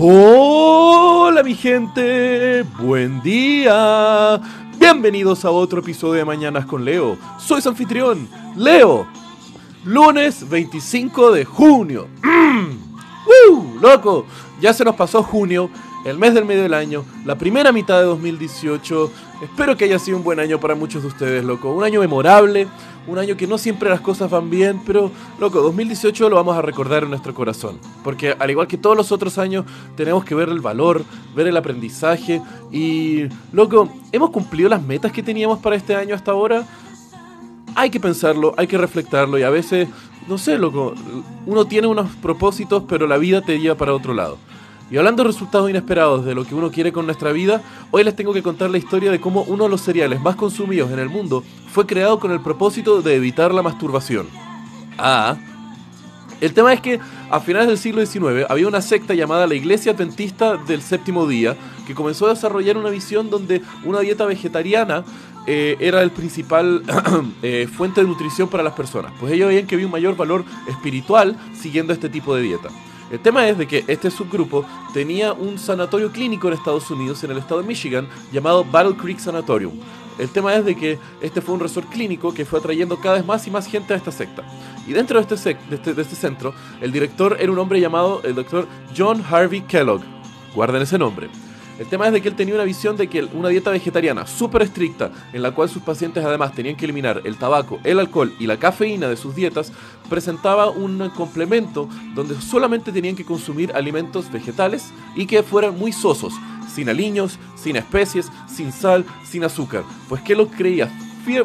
Hola mi gente, buen día. Bienvenidos a otro episodio de Mañanas con Leo. Soy su anfitrión, Leo. Lunes 25 de junio. ¡Woo! ¡Loco! Ya se nos pasó junio, el mes del medio del año, la primera mitad de 2018. Espero que haya sido un buen año para muchos de ustedes, loco. Un año memorable, un año que no siempre las cosas van bien, pero, loco, 2018 lo vamos a recordar en nuestro corazón. Porque al igual que todos los otros años, tenemos que ver el valor, ver el aprendizaje y, loco, ¿hemos cumplido las metas que teníamos para este año hasta ahora? Hay que pensarlo, hay que reflectarlo y a veces, no sé, loco, uno tiene unos propósitos, pero la vida te lleva para otro lado. Y hablando de resultados inesperados de lo que uno quiere con nuestra vida, hoy les tengo que contar la historia de cómo uno de los cereales más consumidos en el mundo fue creado con el propósito de evitar la masturbación. Ah, el tema es que a finales del siglo XIX había una secta llamada la Iglesia Adventista del Séptimo Día que comenzó a desarrollar una visión donde una dieta vegetariana eh, era el principal eh, fuente de nutrición para las personas. Pues ellos veían que había un mayor valor espiritual siguiendo este tipo de dieta. El tema es de que este subgrupo tenía un sanatorio clínico en Estados Unidos, en el estado de Michigan, llamado Battle Creek Sanatorium. El tema es de que este fue un resort clínico que fue atrayendo cada vez más y más gente a esta secta. Y dentro de este, este, de este centro, el director era un hombre llamado el doctor John Harvey Kellogg. Guarden ese nombre. El tema es de que él tenía una visión de que una dieta vegetariana súper estricta, en la cual sus pacientes además tenían que eliminar el tabaco, el alcohol y la cafeína de sus dietas, presentaba un complemento donde solamente tenían que consumir alimentos vegetales y que fueran muy sosos, sin aliños, sin especies, sin sal, sin azúcar. Pues que lo creía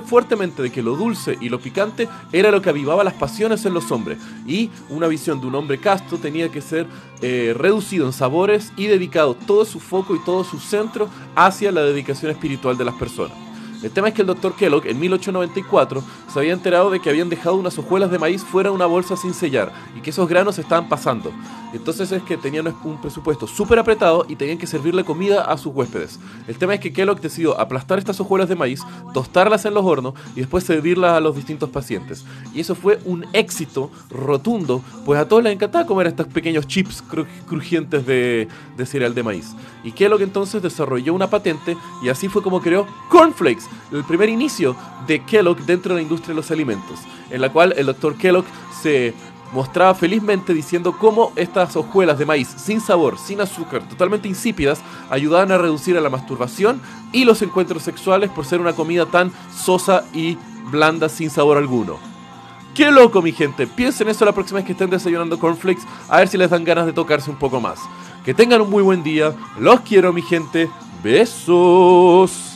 fuertemente de que lo dulce y lo picante era lo que avivaba las pasiones en los hombres y una visión de un hombre casto tenía que ser eh, reducido en sabores y dedicado todo su foco y todo su centro hacia la dedicación espiritual de las personas. El tema es que el doctor Kellogg en 1894 se había enterado de que habían dejado unas hojuelas de maíz fuera de una bolsa sin sellar y que esos granos estaban pasando. Entonces es que tenían un presupuesto súper apretado y tenían que servirle comida a sus huéspedes. El tema es que Kellogg decidió aplastar estas hojuelas de maíz, tostarlas en los hornos y después servirlas a los distintos pacientes. Y eso fue un éxito rotundo, pues a todos les encantaba comer estos pequeños chips crujientes de, de cereal de maíz. Y Kellogg entonces desarrolló una patente y así fue como creó Cornflakes, el primer inicio de Kellogg dentro de la industria de los alimentos, en la cual el doctor Kellogg se mostraba felizmente diciendo cómo estas hojuelas de maíz sin sabor, sin azúcar, totalmente insípidas, ayudaban a reducir a la masturbación y los encuentros sexuales por ser una comida tan sosa y blanda sin sabor alguno. ¡Qué loco, mi gente! Piensen eso la próxima vez que estén desayunando cornflakes, a ver si les dan ganas de tocarse un poco más. Que tengan un muy buen día, los quiero, mi gente. Besos.